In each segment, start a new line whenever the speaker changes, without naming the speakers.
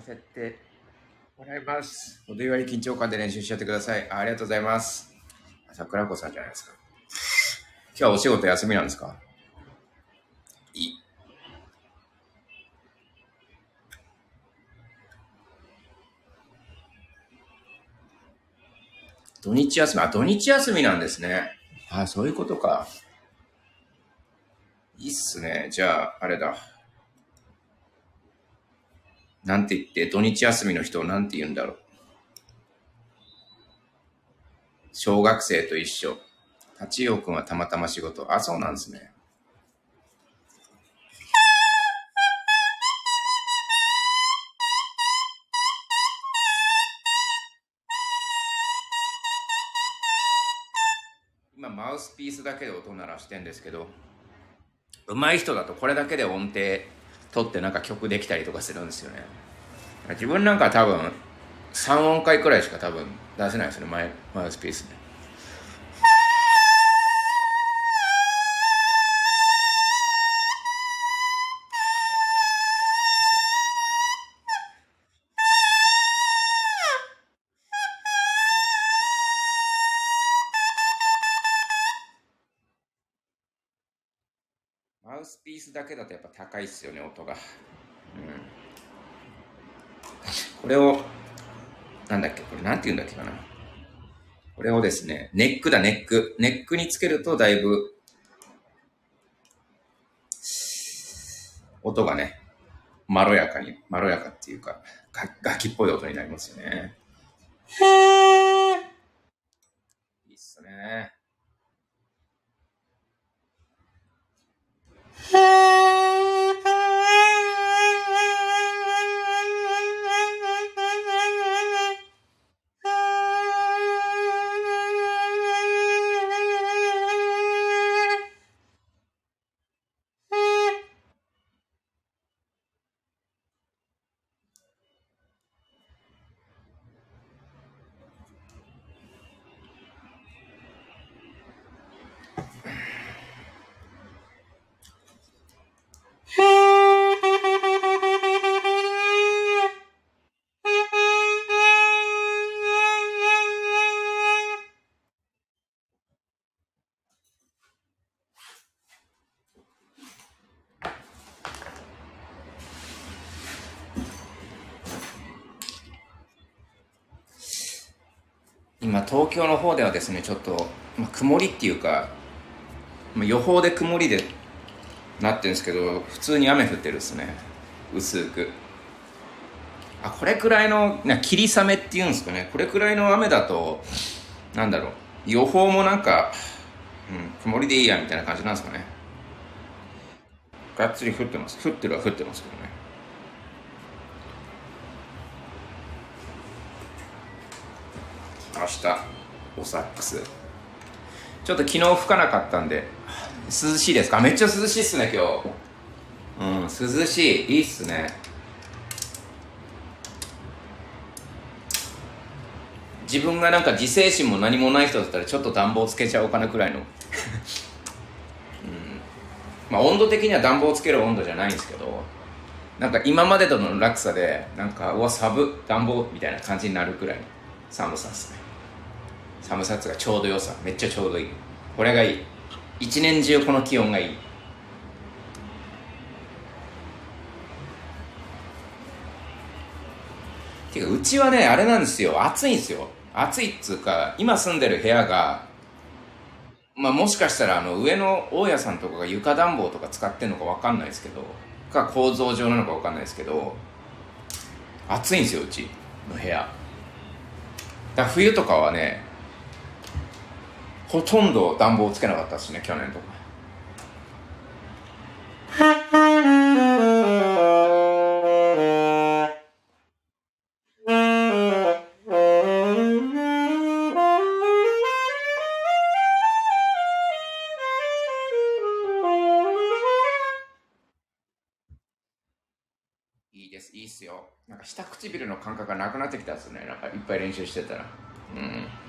かせてもらいます。お電話に緊張感で練習しちゃってください。あありがとうございます。桜子さんじゃないですか。今日はお仕事休みなんですか？いい。土日休み、あ、土日休みなんですね。あ、そういうことか。いいっすね。じゃあ、あれだ。なんて言って、土日休みの人をなんて言うんだろう。小学生と一緒。立陽くんはたまたま仕事。あ、そうなんですね。今、マウスピースだけで音鳴らしてんですけど、上手い人だとこれだけで音程撮ってなんか曲できたりとかするんですよね。自分なんか多分3音階くらいしか多分出せないですね、マイマウスピースで。スピースだけだとやっぱ高いっすよね、音が。うん。これを、なんだっけ、これなんて言うんだっけかな。これをですね、ネックだ、ネック。ネックにつけるとだいぶ、音がね、まろやかに、まろやかっていうか、が楽器っぽい音になりますよね。いいっすね。今東京の方ではですねちょっと、まあ、曇りっていうか、まあ、予報で曇りでなってるんですけど普通に雨降ってるですね。薄く。あこれくらいのな霧雨っていうんですかね。これくらいの雨だとなんだろう。予報もなんか、うん、曇りでいいやみたいな感じなんですかね。がっつり降ってます。降ってるは降ってますけどね。明日おサックス。ちょっと昨日吹かなかったんで。涼しいですか？めっちゃ涼しいっすね今日。うん涼しい。いいっすね。自分がなんか自制心も何もない人だったらちょっと暖房つけちゃおうかなくらいの。うん。まあ温度的には暖房つける温度じゃないんですけど。なんか今までとの落差でなんかうわ寒暖房みたいな感じになるくらいの寒さですね。寒さっつうかちょうど良さ。めっちゃちょうどいい。これがいい。一年中この気温がいい。ていうかうちはねあれなんですよ。暑いんですよ。暑いっつうか今住んでる部屋がまあもしかしたらあの上の大家さんとかが床暖房とか使ってんのか分かんないですけどか構造上なのか分かんないですけど暑いんですようちの部屋。だ冬とかはねほとんど暖房つけなかったですね去年とか。いいですいいっすよ。なんか下唇の感覚がなくなってきたっすね。なんかいっぱい練習してたら。うん。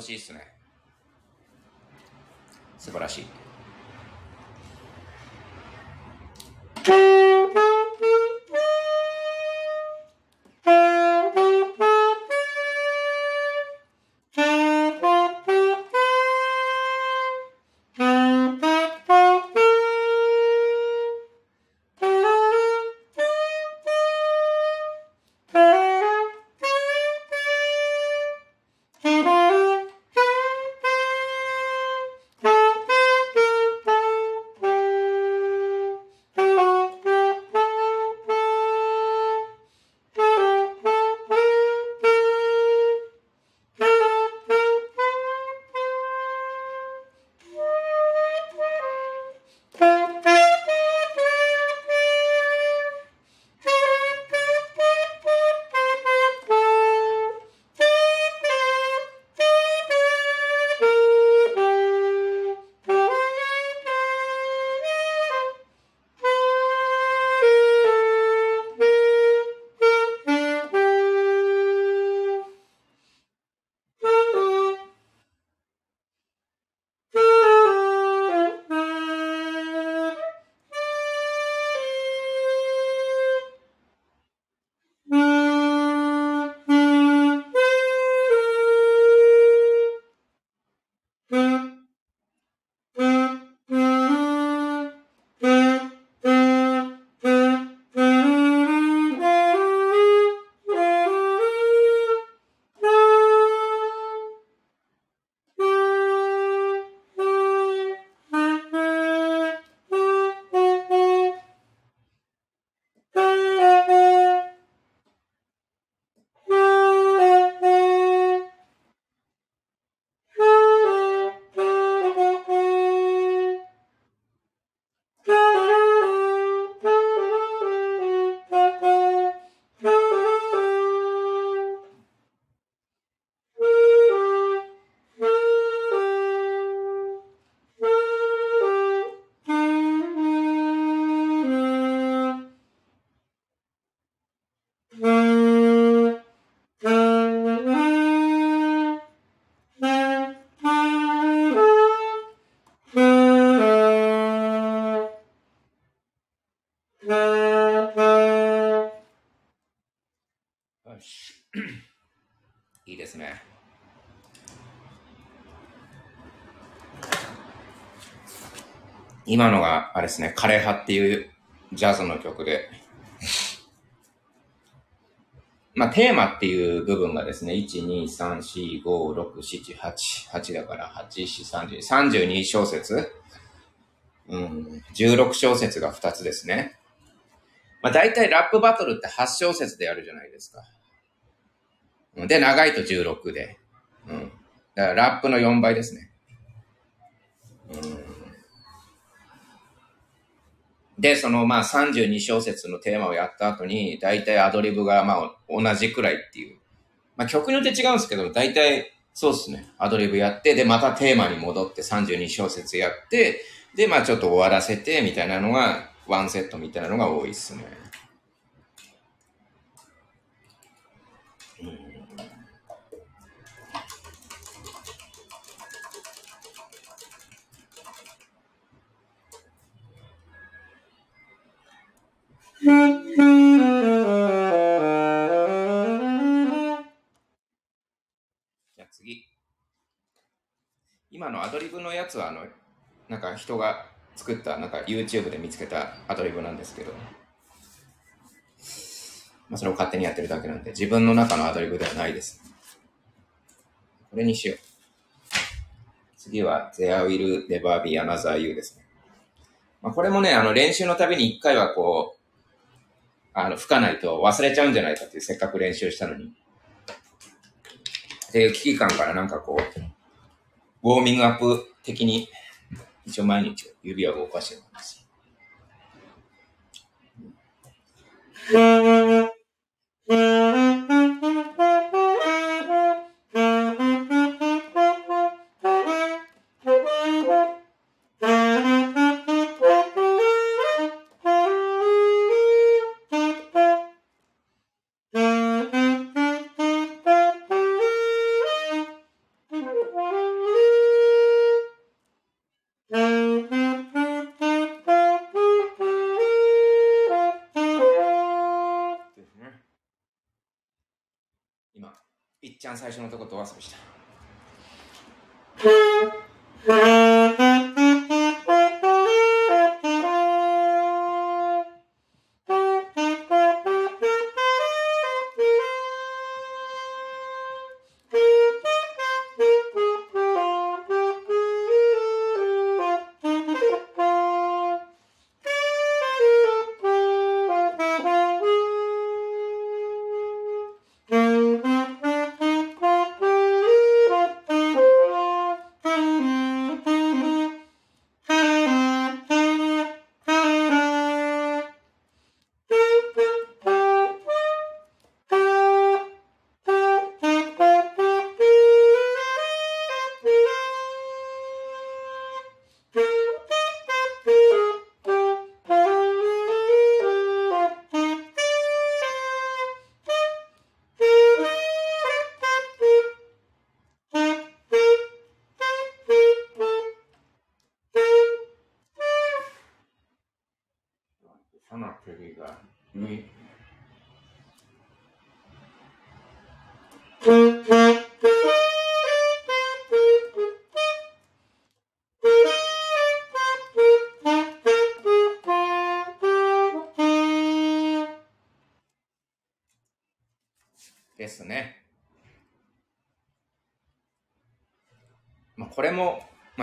しいっすね。素晴らしい。よし。いいですね。今のがあれですね。枯葉っていうジャズの曲で。まあ、テーマっていう部分がですね、1、2、3、4、5、6、7、8、8だから8、4、30、32小節。うん、16小節が2つですね。まあ、大体ラップバトルって8小節でやるじゃないですか。で、長いと16で。うん。だからラップの4倍ですね。うんで、そのまあ32小節のテーマをやった後に、大体アドリブがまあ同じくらいっていう。まあ曲によって違うんですけど、大体そうですね。アドリブやって、で、またテーマに戻って32小節やって、で、まあちょっと終わらせてみたいなのが、ワンセットみたいなのが多いっすね。じゃあ次。今のアドリブのやつは、あの、なんか人が作った、なんか YouTube で見つけたアドリブなんですけど、まあ、それを勝手にやってるだけなんで、自分の中のアドリブではないです。これにしよう。次は、There will never be another you ですね。まあ、これもね、あの、練習のたびに一回はこう、あの、吹かないと忘れちゃうんじゃないかっていう、せっかく練習したのに。っていう危機感からなんかこう、ウォーミングアップ的に、一応毎日指を動かしてるんです。です番最初のとことお遊びした。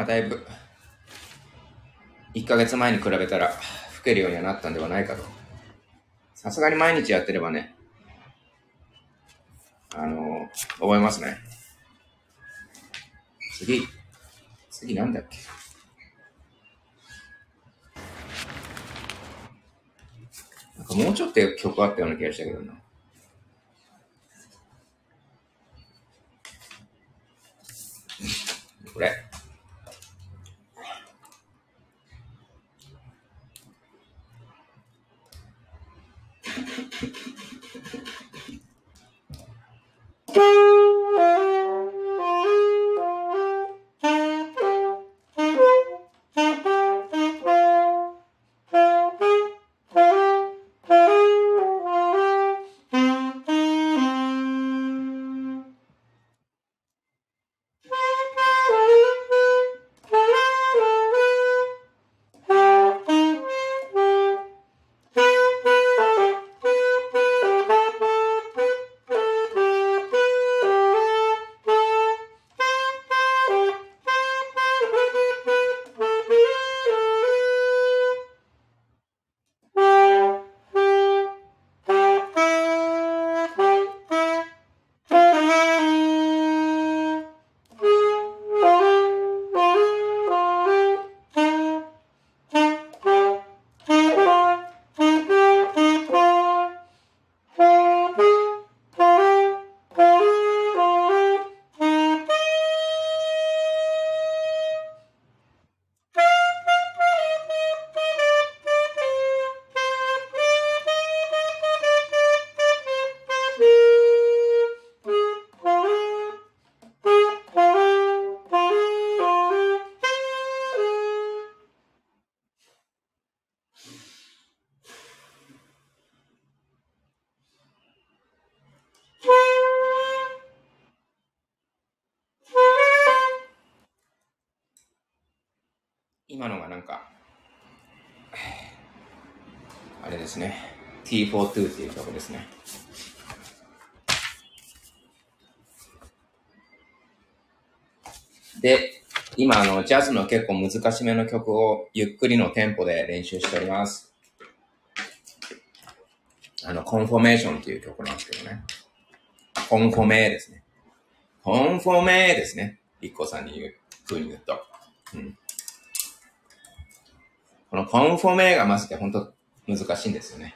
だいぶ、1ヶ月前に比べたら、吹けるようにはなったんではないかと。さすがに毎日やってればね、あの覚えますね。次、次なんだっけなんかもうちょっと曲あったような気がしたけどな。これ。T42 っていう曲ですね。で、今、あの、ジャズの結構難しめの曲をゆっくりのテンポで練習しております。あの、 Confirmation っていう曲なんですけどね。コンフォメーですね。コンフォメーですね。一個さんに言う、風に言うと。うん。このコンフォメーがまずて本当難しいんですよね。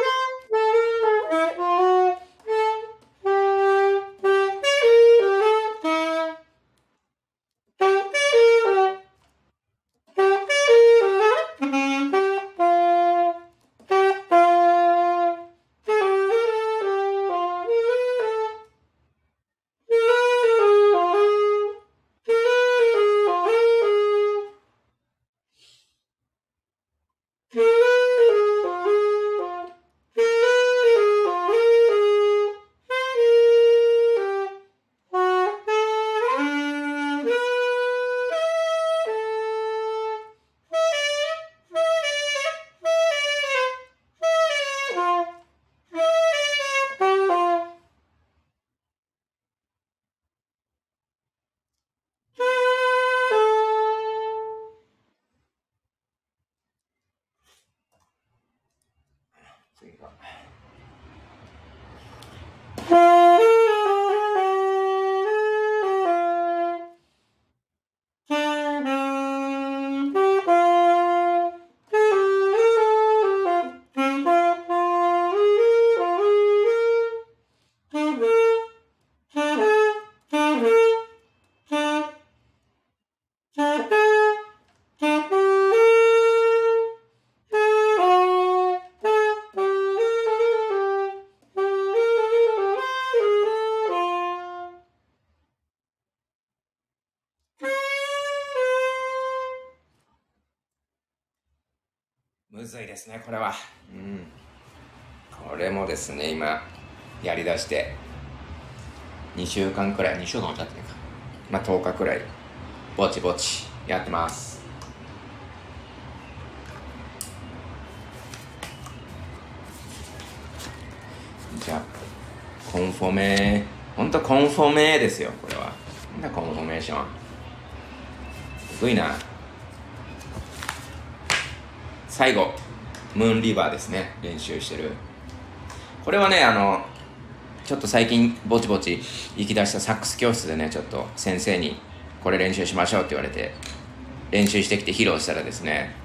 ですね今やりだして。2週間くらい2週間も経ってないか。まあ10日くらいぼちぼちやってます。じゃあコンフォメほんとコンフォメですよこれは。なんだ Confirmation。すごいな。最後ムーンリバーですね練習してる。これはねあのちょっと最近ぼちぼち行き出したサックス教室でねちょっと先生にこれ練習しましょうって言われて練習してきて披露したらですね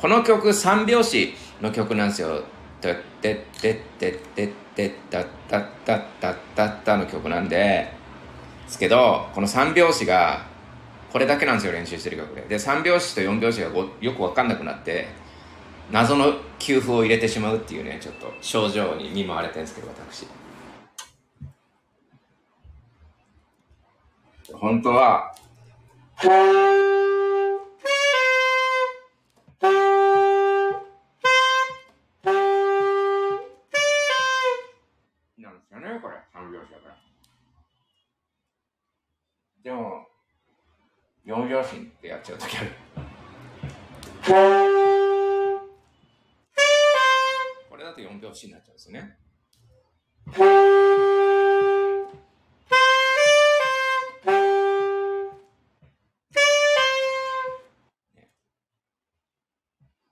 この曲三拍子の曲なんですよ「てってってってってってったったったったったった」の曲なんでですけどこの三拍子がこれだけなんですよ練習してる曲で。で三拍子と四拍子がよく分かんなくなって謎の給付を入れてしまうっていうねちょっと症状に見舞われてるんですけど私。本当はなんですよねこれ。三拍子だから。でも四拍子ってやっちゃう時ある。拍子になっちゃうんですよね。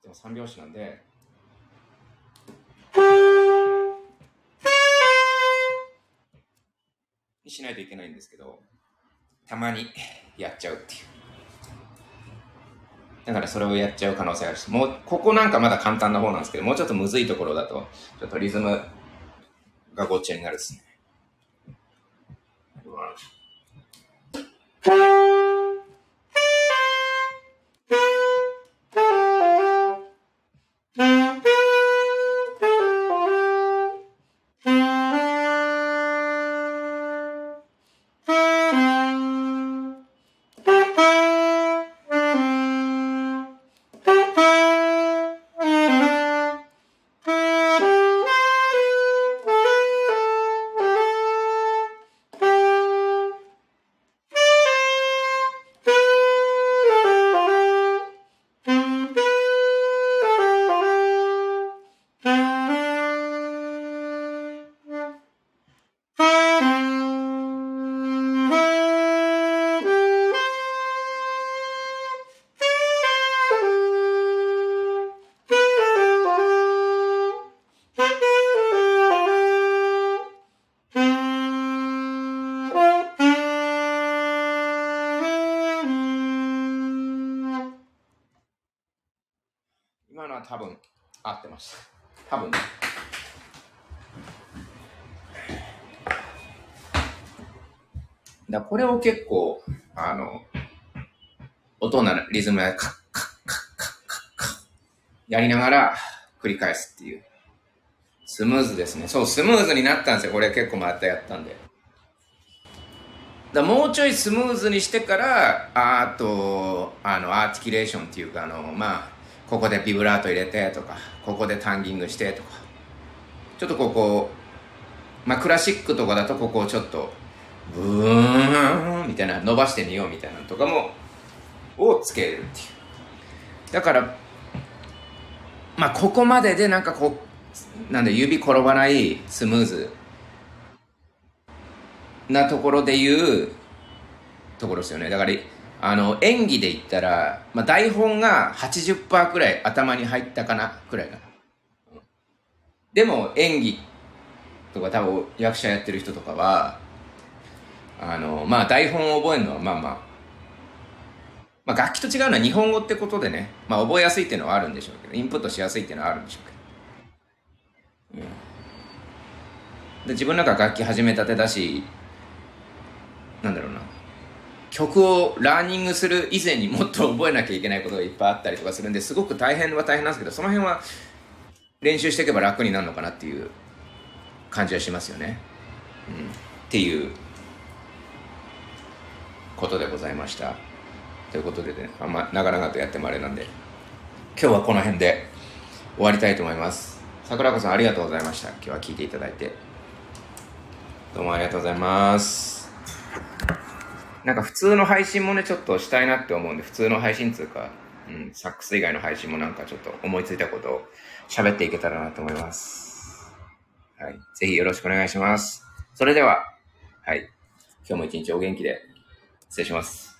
でも3拍子なんで、にしないといけないんですけど、たまにやっちゃうっていう。だからそれをやっちゃう可能性があるし、もう、ここなんかまだ簡単な方なんですけど、もうちょっとむずいところだと、ちょっとリズムがごっちゃになるですね。あ多分合ってました。多分。ねだこれを結構あの音のリズムでカッカッカッカッカッカッやりながら繰り返すっていう。スムーズですね。そうスムーズになったんですよ。これ結構またやったんで。だもうちょいスムーズにしてからあとあのアーティキュレーションっていうかあのまあここでビブラート入れてとかここでタンギングしてとか。ちょっとここまあクラシックとかだとここをちょっとブーンみたいな伸ばしてみようみたいなのとかもをつけるっていう。だからまあここまででなんかこうなんで指転ばないスムーズなところで言うところですよね。だからあの演技で言ったら、まあ、台本が80%くらい頭に入ったかなくらいかな。でも演技とか多分役者やってる人とかはあのまあ台本を覚えるのはまあまあまあ楽器と違うのは日本語ってことでね、まあ覚えやすいっていうのはあるんでしょうけど、インプットしやすいっていうのはあるんでしょうけど。うん、で自分なんか楽器始めたてだし、なんだろうな。曲をラーニングする以前にもっと覚えなきゃいけないことがいっぱいあったりとかするんですごく大変は大変なんですけどその辺は練習していけば楽になるのかなっていう感じはしますよね、うん、っていうことでございました。ということでねあんま長々とやってもあれなんで今日はこの辺で終わりたいと思います。桜子さんありがとうございました。今日は聞いていただいて。どうもありがとうございます。なんか普通の配信もね、ちょっとしたいなって思うんで、普通の配信つうか、うん、サックス以外の配信もなんかちょっと思いついたことを喋っていけたらなと思います。はい。ぜひよろしくお願いします。それでは、はい。今日も一日お元気で、失礼します。